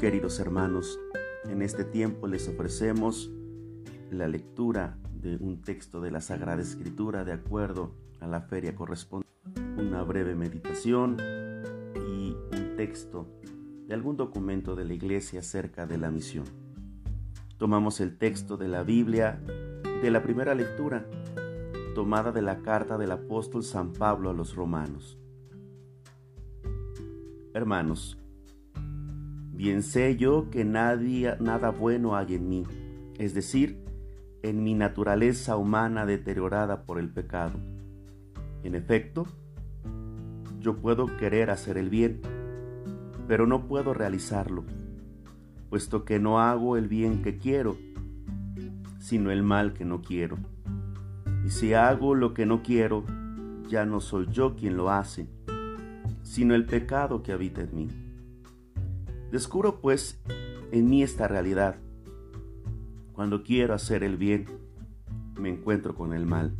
Queridos hermanos, en este tiempo les ofrecemos la lectura de un texto de la Sagrada Escritura de acuerdo a la feria correspondiente, una breve meditación y un texto de algún documento de la iglesia acerca de la misión. Tomamos el texto de la Biblia de la primera lectura, tomada de la carta del apóstol San Pablo a los romanos. Hermanos, Bien sé yo que nadie, nada bueno hay en mí, es decir, en mi naturaleza humana deteriorada por el pecado. En efecto, yo puedo querer hacer el bien, pero no puedo realizarlo, puesto que no hago el bien que quiero, sino el mal que no quiero. Y si hago lo que no quiero, ya no soy yo quien lo hace, sino el pecado que habita en mí. Descubro pues en mí esta realidad. Cuando quiero hacer el bien, me encuentro con el mal.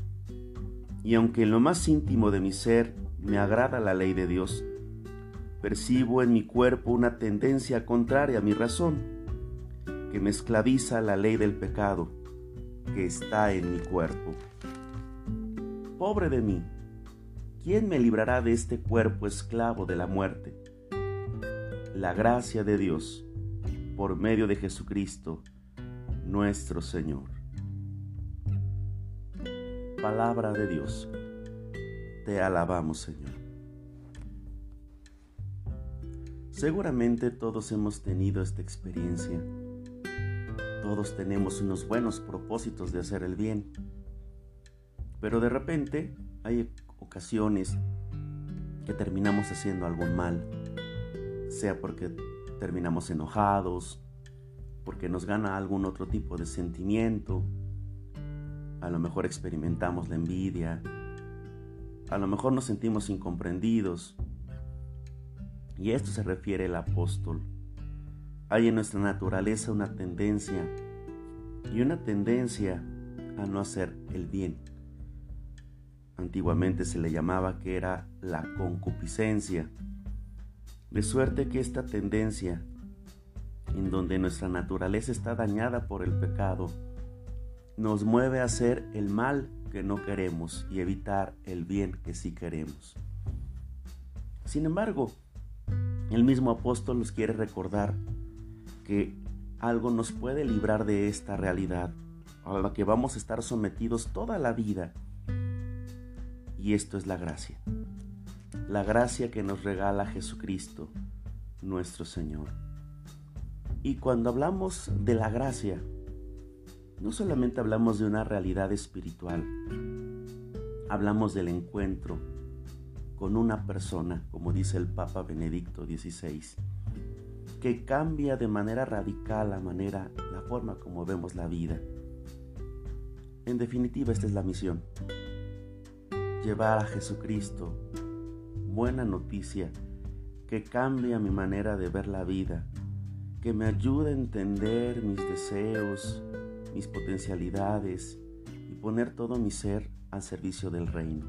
Y aunque en lo más íntimo de mi ser me agrada la ley de Dios, percibo en mi cuerpo una tendencia contraria a mi razón, que me esclaviza la ley del pecado que está en mi cuerpo. Pobre de mí, ¿quién me librará de este cuerpo esclavo de la muerte? La gracia de Dios por medio de Jesucristo, nuestro Señor. Palabra de Dios. Te alabamos, Señor. Seguramente todos hemos tenido esta experiencia. Todos tenemos unos buenos propósitos de hacer el bien. Pero de repente hay ocasiones que terminamos haciendo algo mal sea porque terminamos enojados, porque nos gana algún otro tipo de sentimiento, a lo mejor experimentamos la envidia, a lo mejor nos sentimos incomprendidos. Y esto se refiere el apóstol. Hay en nuestra naturaleza una tendencia y una tendencia a no hacer el bien. Antiguamente se le llamaba que era la concupiscencia de suerte que esta tendencia, en donde nuestra naturaleza está dañada por el pecado, nos mueve a hacer el mal que no queremos y evitar el bien que sí queremos. Sin embargo, el mismo apóstol nos quiere recordar que algo nos puede librar de esta realidad a la que vamos a estar sometidos toda la vida. Y esto es la gracia la gracia que nos regala Jesucristo, nuestro Señor. Y cuando hablamos de la gracia, no solamente hablamos de una realidad espiritual, hablamos del encuentro con una persona, como dice el Papa Benedicto XVI, que cambia de manera radical la manera, la forma como vemos la vida. En definitiva, esta es la misión. Llevar a Jesucristo buena noticia que cambia mi manera de ver la vida, que me ayuda a entender mis deseos, mis potencialidades y poner todo mi ser al servicio del reino.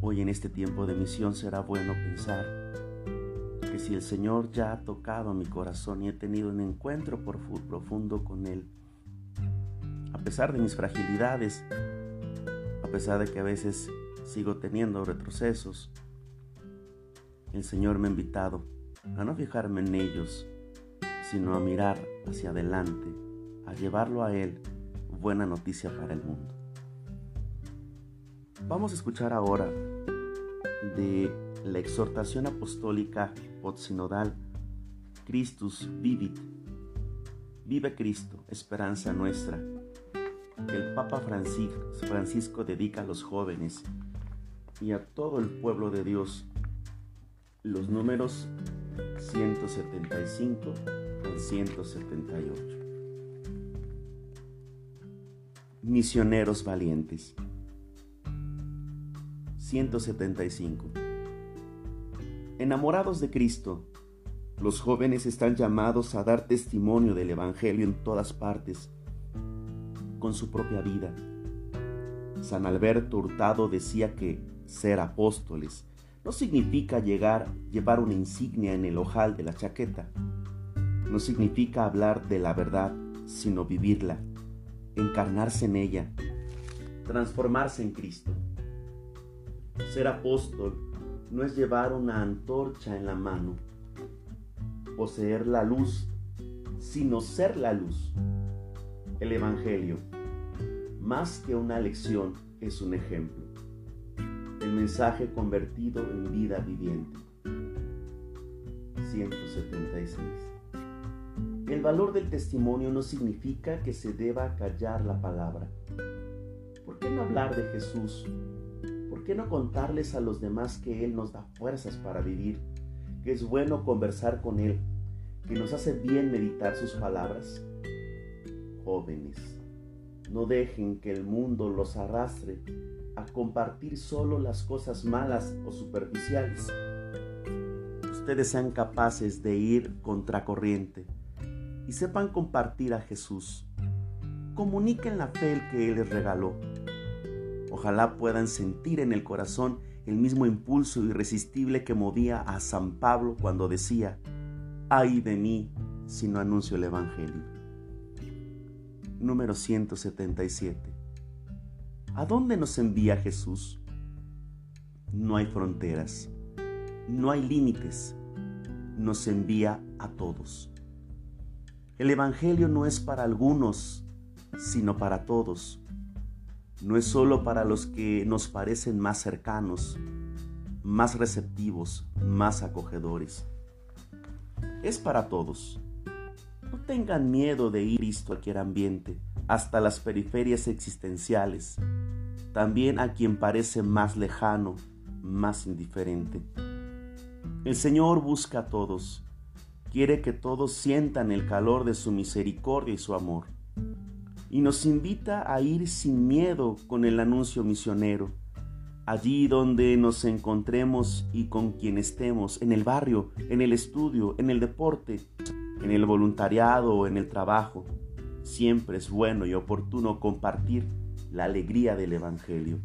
Hoy en este tiempo de misión será bueno pensar que si el Señor ya ha tocado mi corazón y he tenido un encuentro profundo con Él, a pesar de mis fragilidades, a pesar de que a veces sigo teniendo retrocesos. El Señor me ha invitado a no fijarme en ellos, sino a mirar hacia adelante, a llevarlo a Él, buena noticia para el mundo. Vamos a escuchar ahora de la exhortación apostólica sinodal Christus vivit, vive Cristo, esperanza nuestra, el Papa Francisco dedica a los jóvenes y a todo el pueblo de Dios. Los números 175 al 178. Misioneros valientes. 175. Enamorados de Cristo, los jóvenes están llamados a dar testimonio del Evangelio en todas partes, con su propia vida. San Alberto Hurtado decía que ser apóstoles no significa llegar, llevar una insignia en el ojal de la chaqueta. No significa hablar de la verdad, sino vivirla, encarnarse en ella, transformarse en Cristo. Ser apóstol no es llevar una antorcha en la mano, poseer la luz, sino ser la luz. El Evangelio, más que una lección, es un ejemplo. Mensaje convertido en vida viviente. 176. El valor del testimonio no significa que se deba callar la palabra. ¿Por qué no hablar de Jesús? ¿Por qué no contarles a los demás que Él nos da fuerzas para vivir? Que es bueno conversar con Él, que nos hace bien meditar sus palabras. Jóvenes, no dejen que el mundo los arrastre a compartir solo las cosas malas o superficiales. Ustedes sean capaces de ir contracorriente y sepan compartir a Jesús. Comuniquen la fe que Él les regaló. Ojalá puedan sentir en el corazón el mismo impulso irresistible que movía a San Pablo cuando decía, ay de mí si no anuncio el Evangelio. Número 177. ¿A dónde nos envía Jesús? No hay fronteras, no hay límites, nos envía a todos. El Evangelio no es para algunos, sino para todos. No es solo para los que nos parecen más cercanos, más receptivos, más acogedores. Es para todos. No tengan miedo de ir a cualquier ambiente, hasta las periferias existenciales, también a quien parece más lejano, más indiferente. El Señor busca a todos, quiere que todos sientan el calor de su misericordia y su amor. Y nos invita a ir sin miedo con el anuncio misionero, allí donde nos encontremos y con quien estemos, en el barrio, en el estudio, en el deporte, en el voluntariado o en el trabajo. Siempre es bueno y oportuno compartir la alegría del Evangelio.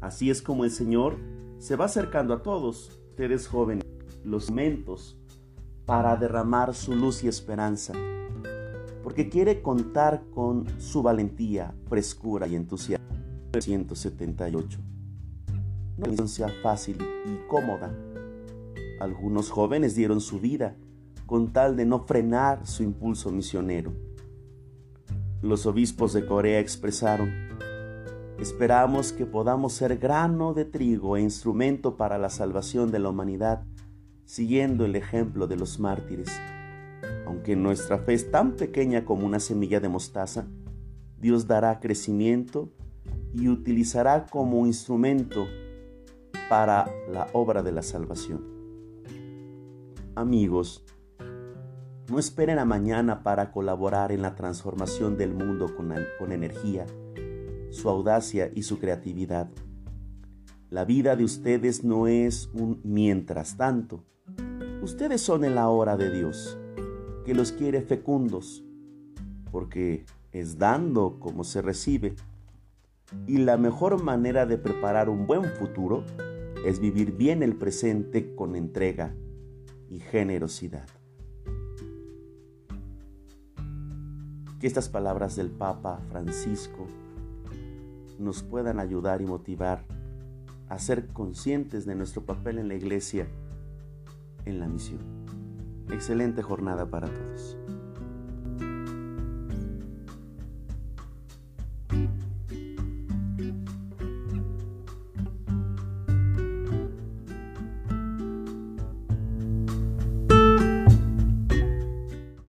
Así es como el Señor se va acercando a todos, ustedes jóvenes, los momentos para derramar su luz y esperanza, porque quiere contar con su valentía, frescura y entusiasmo. 178. No sea fácil y cómoda. Algunos jóvenes dieron su vida con tal de no frenar su impulso misionero. Los obispos de Corea expresaron, esperamos que podamos ser grano de trigo e instrumento para la salvación de la humanidad siguiendo el ejemplo de los mártires. Aunque nuestra fe es tan pequeña como una semilla de mostaza, Dios dará crecimiento y utilizará como instrumento para la obra de la salvación. Amigos, no esperen a mañana para colaborar en la transformación del mundo con, con energía, su audacia y su creatividad. La vida de ustedes no es un mientras tanto, Ustedes son en la hora de Dios, que los quiere fecundos, porque es dando como se recibe. Y la mejor manera de preparar un buen futuro es vivir bien el presente con entrega y generosidad. Que estas palabras del Papa Francisco nos puedan ayudar y motivar a ser conscientes de nuestro papel en la iglesia en la misión. Excelente jornada para todos.